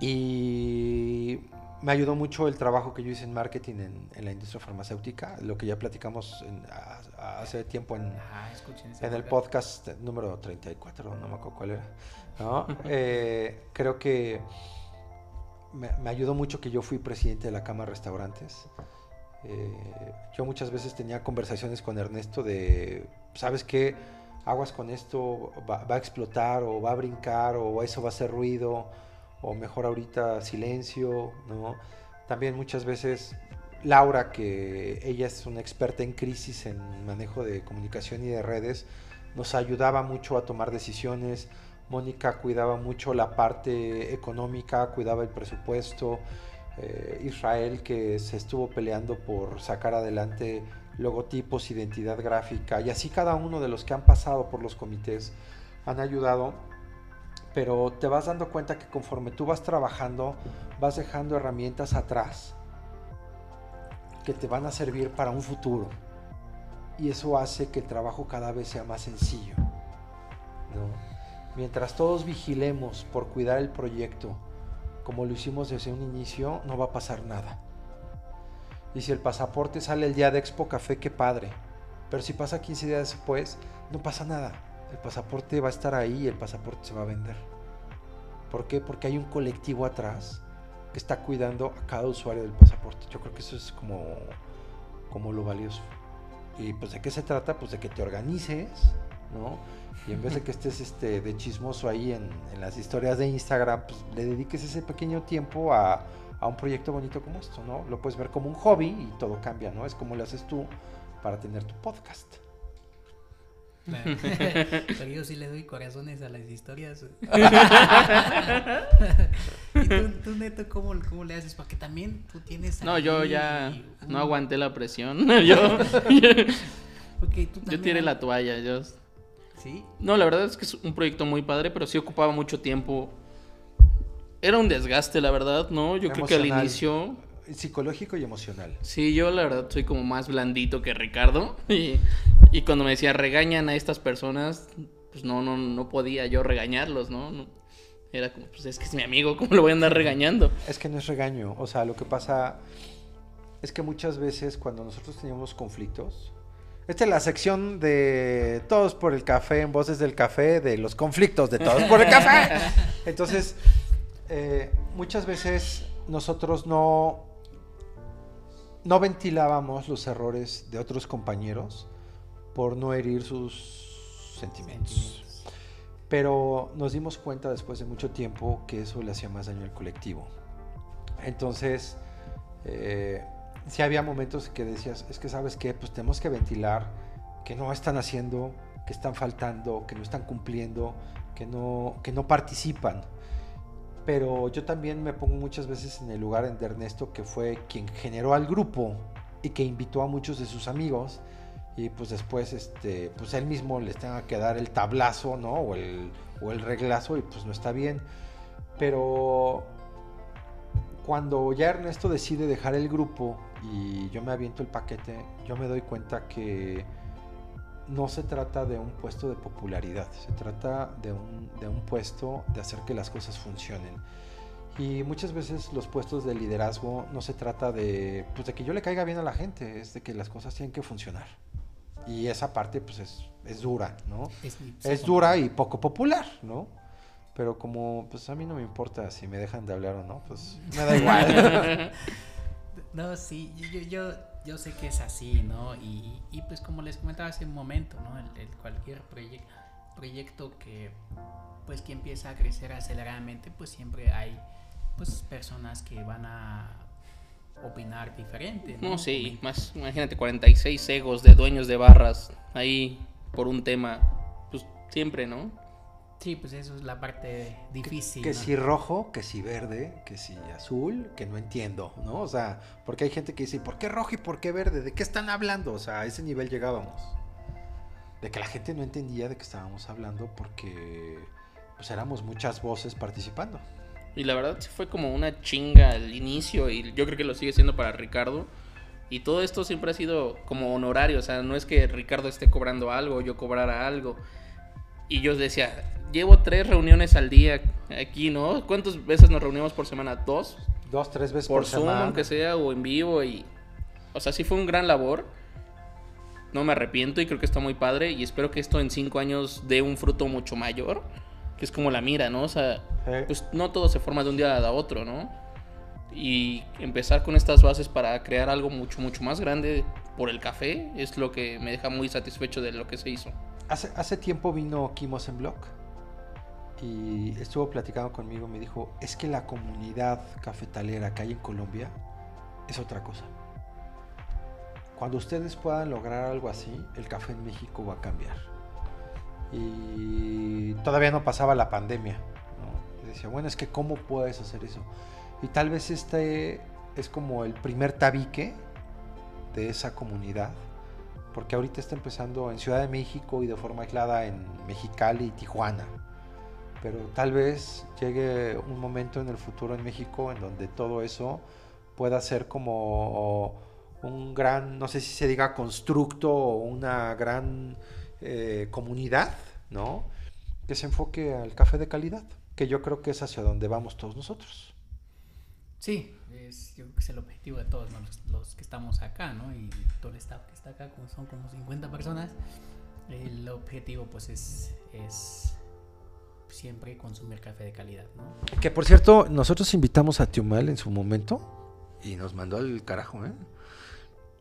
Y me ayudó mucho el trabajo que yo hice en marketing en, en la industria farmacéutica, lo que ya platicamos en- a- hace tiempo en, Ah, en el podcast número 34, no me acuerdo cuál era. ¿no? [LAUGHS] Eh, creo que me, me ayudó mucho que yo fui presidente de la Cámara de Restaurantes. Eh, yo muchas veces tenía conversaciones con Ernesto de, ¿sabes qué? Aguas con esto, va, va a explotar o va a brincar o eso va a hacer ruido o mejor ahorita silencio, ¿no? También muchas veces Laura, que ella es una experta en crisis, en manejo de comunicación y de redes, nos ayudaba mucho a tomar decisiones. Mónica cuidaba mucho la parte económica, cuidaba el presupuesto. Eh, Israel, que se estuvo peleando por sacar adelante logotipos, identidad gráfica, y así cada uno de los que han pasado por los comités han ayudado pero te vas dando cuenta que conforme tú vas trabajando, vas dejando herramientas atrás que te van a servir para un futuro. Y eso hace que el trabajo cada vez sea más sencillo. ¿no? Mientras todos vigilemos por cuidar el proyecto, como lo hicimos desde un inicio, no va a pasar nada. Y si el pasaporte sale el día de Expo Café, qué padre. Pero si pasa 15 días después, no pasa nada. El pasaporte va a estar ahí y el pasaporte se va a vender. ¿Por qué? Porque hay un colectivo atrás que está cuidando a cada usuario del pasaporte. Yo creo que eso es como, como lo valioso. Y pues de qué se trata? Pues de que te organices, ¿no? Y en vez de que estés este, de chismoso ahí en, las historias de Instagram, pues le dediques ese pequeño tiempo a, a un proyecto bonito como esto, ¿no? Lo puedes ver como un hobby y todo cambia, ¿no? Es como lo haces tú para tener tu podcast. Claro. [LAUGHS] Pero yo sí le doy corazones a las historias. [LAUGHS] y tú, tú, Neto, ¿cómo, ¿cómo le haces? Porque también tú tienes. No, yo ya no aguanté la presión. [LAUGHS] yo, Porque tú yo tiré la toalla. Yo... Sí. No, la verdad es que es un proyecto muy padre, pero sí ocupaba mucho tiempo era un desgaste, la verdad, ¿no? Yo creo que al inicio, Psicológico y emocional. sí, yo la verdad soy como más blandito que Ricardo. [LAUGHS] Y, y cuando me decía regañan a estas personas, pues no, no, no podía yo regañarlos, ¿no? No- Era como, pues es que es mi amigo, ¿cómo lo voy a andar regañando? Es que no es regaño. O sea, lo que pasa es que muchas veces cuando nosotros teníamos conflictos. Esta es la sección de Todos por el Café, en Voces del Café, de los conflictos de Todos por el Café. [LAUGHS] Entonces, eh, muchas veces nosotros no, no ventilábamos los errores de otros compañeros por no herir sus sentimientos. Pero nos dimos cuenta después de mucho tiempo que eso le hacía más daño al colectivo. Entonces, eh, sí había momentos que decías, es que sabes qué, pues tenemos que ventilar, que no están haciendo, que están faltando, que no están cumpliendo, que no, que no participan. Pero yo también me pongo muchas veces en el lugar de Ernesto, que fue quien generó al grupo y que invitó a muchos de sus amigos y pues después este pues él mismo les tenga que dar el tablazo no o el, o el reglazo y pues no está bien. Pero cuando ya Ernesto decide dejar el grupo y yo me aviento el paquete yo me doy cuenta que no se trata de un puesto de popularidad se trata de un, de un puesto de hacer que las cosas funcionen y muchas veces los puestos de liderazgo no se trata de, pues, de que yo le caiga bien a la gente, es de que las cosas tienen que funcionar. Y esa parte pues es, es dura, ¿no? Es, Es dura y poco popular, ¿no? Pero como pues a mí no me importa si me dejan de hablar o no, pues me da igual. [LAUGHS] No, sí, yo, yo, yo, sé que es así, ¿no? Y, y pues como les comentaba hace un momento, ¿no? El, el cualquier proye- proyecto que pues que empieza a crecer aceleradamente, pues siempre hay pues personas que van a opinar diferente, ¿no? No, sí, más, imagínate, 46 egos de dueños de barras ahí por un tema, pues siempre, ¿no? Sí, pues eso es la parte difícil. que ¿no? si rojo, que si verde, que si azul, que no entiendo, ¿no? O sea, porque hay gente que dice, ¿por qué rojo y por qué verde? ¿De qué están hablando? O sea, a ese nivel llegábamos. De que la gente no entendía de qué estábamos hablando porque pues éramos muchas voces participando. Y la verdad sí fue como una chinga al inicio y yo creo que lo sigue siendo para Ricardo. Y todo esto siempre ha sido como honorario, o sea, no es que Ricardo esté cobrando algo o yo cobrara algo. Y yo decía, llevo tres reuniones al día aquí, ¿no? ¿Cuántas veces nos reunimos por semana? ¿Dos? Dos, tres veces Por por, Zoom, semana. aunque sea, o en vivo. y O sea, sí fue un gran labor. No me arrepiento y creo que está muy padre. Y espero que esto en cinco años dé un fruto mucho mayor. Que es como la mira, ¿no? O sea, Eh, pues no todo se forma de un día a otro, ¿no? Y empezar con estas bases para crear algo mucho, mucho más grande por el café es lo que me deja muy satisfecho de lo que se hizo. Hace, tiempo vino Kimos en Blog y estuvo platicando conmigo. Me dijo: Es que la comunidad cafetalera que hay en Colombia es otra cosa. Cuando ustedes puedan lograr algo así, el café en México va a cambiar. Y todavía no pasaba la pandemia. decía, bueno, es que ¿cómo puedes hacer eso? Y tal vez este es como el primer tabique de esa comunidad. Porque ahorita está empezando en Ciudad de México y de forma aislada en Mexicali y Tijuana. Pero tal vez llegue un momento en el futuro en México en donde todo eso pueda ser como un gran, no sé si se diga constructo o una gran eh, comunidad, ¿no? Que se enfoque al café de calidad, que yo creo que es hacia donde vamos todos nosotros. Sí, es, yo creo que es el objetivo de todos ¿no? los, los que estamos acá, ¿no? Y todo el staff que está acá, como son como 50 personas, el objetivo pues es, es siempre consumir café de calidad, ¿no? Que por cierto, nosotros invitamos a Tiumal en su momento y nos mandó al carajo, ¿eh?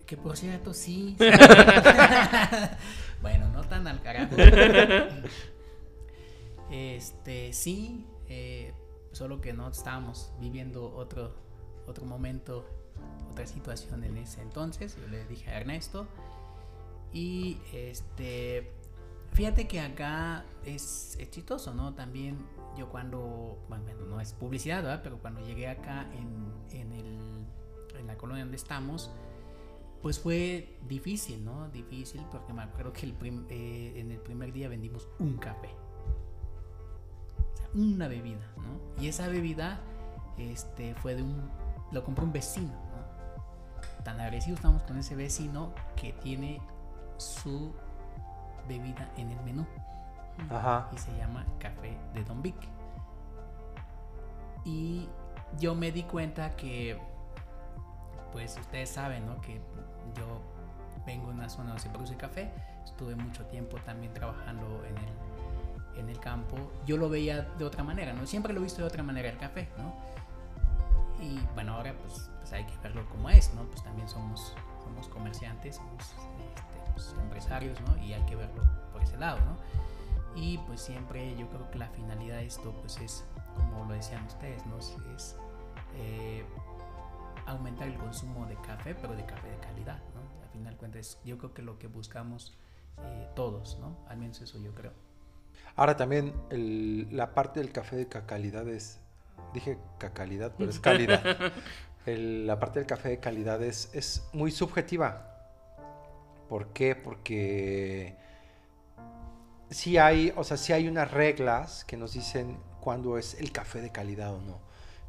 Que por cierto, sí. [LAUGHS] bueno, no tan al carajo. [LAUGHS] Este, sí, eh, solo que no estábamos viviendo otro, otro momento, otra situación en ese entonces. Yo le dije a Ernesto. Y este, fíjate que acá es, es chistoso, ¿no? También yo cuando, bueno, no es publicidad, ¿verdad? Pero cuando llegué acá en, en, el, en la colonia donde estamos, pues fue difícil, ¿no? Difícil porque me acuerdo que el prim- eh, en el primer día vendimos un café. O sea, una bebida, ¿no? Y esa bebida este, fue de un, lo compró un vecino, ¿no? Tan agresivo estamos con ese vecino que tiene su bebida en el menú. Ajá. Y se llama Café de Don Vic. Y yo me di cuenta que, pues ustedes saben, ¿no? Que yo vengo de una zona donde se produce café. Estuve mucho tiempo también trabajando en el, en el campo. Yo lo veía de otra manera, ¿no? Siempre lo he visto de otra manera el café, ¿no? Y bueno, ahora pues, pues hay que verlo como es, ¿no? Pues también somos, somos comerciantes, somos este, pues, empresarios, ¿no? Y hay que verlo por ese lado, ¿no? Y pues siempre yo creo que la finalidad de esto pues es, como lo decían ustedes, ¿no? Es eh, aumentar el consumo de café, pero de café de calidad, ¿no? Al final cuentas, yo creo que lo que buscamos eh, todos, ¿no? Al menos eso yo creo. Ahora también el- la parte del café de calidad es, dije calidad, pero es [LAUGHS] calidad. El- la parte del café de calidad es, es muy subjetiva. ¿Por qué? Porque sí hay, o sea, sí hay unas reglas que nos dicen cuándo es el café de calidad o no.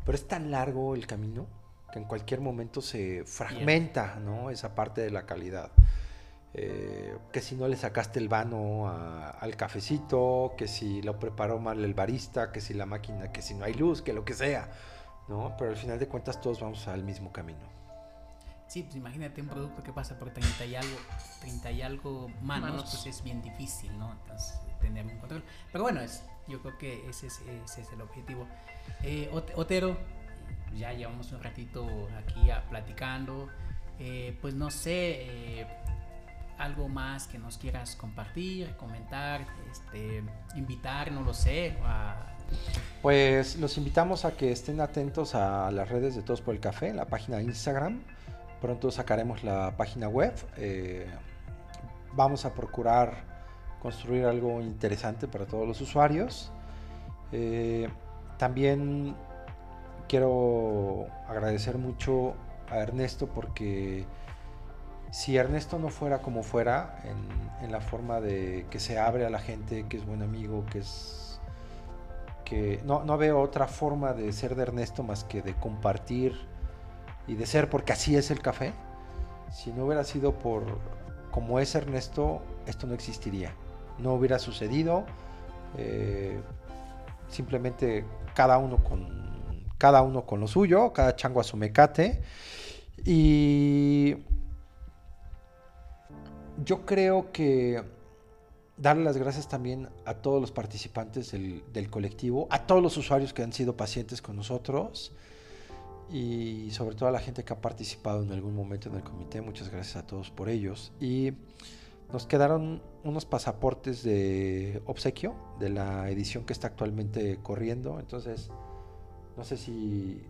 Pero es tan largo el camino que en cualquier momento se fragmenta, ¿no? Esa parte de la calidad. Eh, que si no le sacaste el vano a- al cafecito, que si lo preparó mal el barista, que si la máquina, que si no hay luz, que lo que sea, ¿no? Pero al final de cuentas todos vamos al mismo camino. Sí, pues imagínate un producto que pasa por 30 y algo, 30 y algo manos, Manos. pues es bien difícil, ¿no? Entonces, tener un control. Pero bueno, es, yo creo que ese es, ese es el objetivo. Eh, Ot- Otero, ya llevamos un ratito aquí a- platicando. Eh, pues no sé, eh, algo más que nos quieras compartir, comentar, este, invitar, no lo sé, a Pues los invitamos a que estén atentos a las redes de Todos por el Café, la página de Instagram. Pronto sacaremos la página web. Eh, vamos a procurar construir algo interesante para todos los usuarios. Eh, también quiero agradecer mucho a Ernesto porque si Ernesto no fuera como fuera, en, la forma de que se abre a la gente, que es buen amigo, que es que no, no veo otra forma de ser de Ernesto más que de compartir y de ser, porque así es el café. Si no hubiera sido por como es Ernesto, esto no existiría. No hubiera sucedido. eh, simplemente cada uno con cada uno con lo suyo, cada chango a su mecate. Y yo creo que darle las gracias también a todos los participantes del, del colectivo, a todos los usuarios que han sido pacientes con nosotros y sobre todo a la gente que ha participado en algún momento en el comité. Muchas gracias a todos por ellos. Y nos quedaron unos pasaportes de obsequio de la edición que está actualmente corriendo. Entonces, no sé si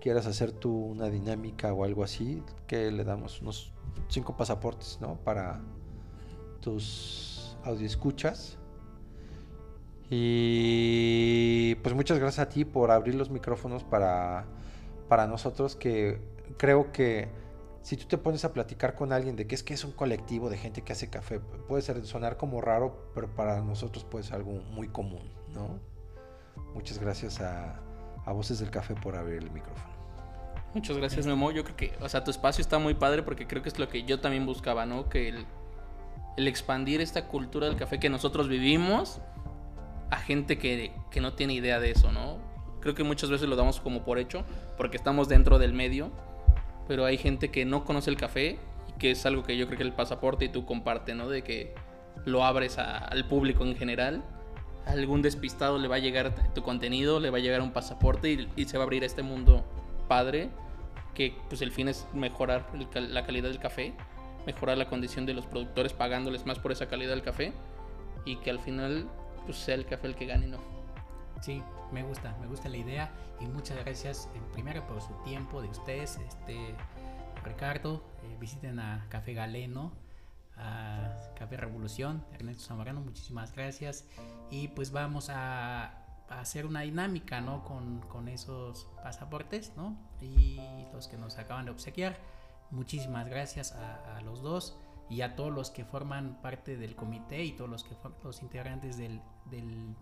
quieras hacer tú una dinámica o algo así, que le damos unos cinco pasaportes, ¿no? Para tus audioescuchas. Y pues muchas gracias a ti por abrir los micrófonos para, para nosotros que creo que si tú te pones a platicar con alguien de que es que es un colectivo de gente que hace café, puede ser, sonar como raro, pero para nosotros puede ser algo muy común, ¿no? Muchas gracias a, a Voces del Café por abrir el micrófono. Muchas gracias, Memo. Yo creo que, o sea, tu espacio está muy padre porque creo que es lo que yo también buscaba, ¿no? Que el, el expandir esta cultura del café que nosotros vivimos a gente que, que no tiene idea de eso, ¿no? Creo que muchas veces lo damos como por hecho porque estamos dentro del medio, pero hay gente que no conoce el café y que es algo que yo creo que el pasaporte y tú comparte, ¿no? De que lo abres al público en general. A algún despistado le va a llegar tu contenido, le va a llegar un pasaporte y, se va a abrir este mundo padre que pues el fin es mejorar la calidad del café, mejorar la condición de los productores pagándoles más por esa calidad del café y que al final pues sea el café el que gane, ¿no? Sí, me gusta, me gusta la idea y muchas gracias primero por su tiempo de ustedes, este Ricardo, eh, visiten a Café Galeno, a Café Revolución, Ernesto Zamorano, muchísimas gracias y pues vamos a hacer una dinámica, ¿no? Con, con esos pasaportes, ¿no? Y los que nos acaban de obsequiar, muchísimas gracias a, a los dos y a todos los que forman parte del comité y todos los que los integrantes del, del,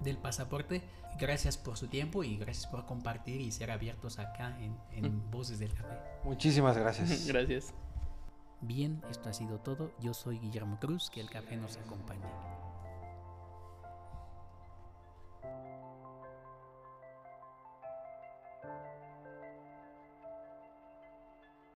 del, pasaporte, gracias por su tiempo y gracias por compartir y ser abiertos acá en, en Voces del Café. Muchísimas gracias. [LAUGHS] gracias. Bien, esto ha sido todo. Yo soy Guillermo Cruz, que el café nos acompaña.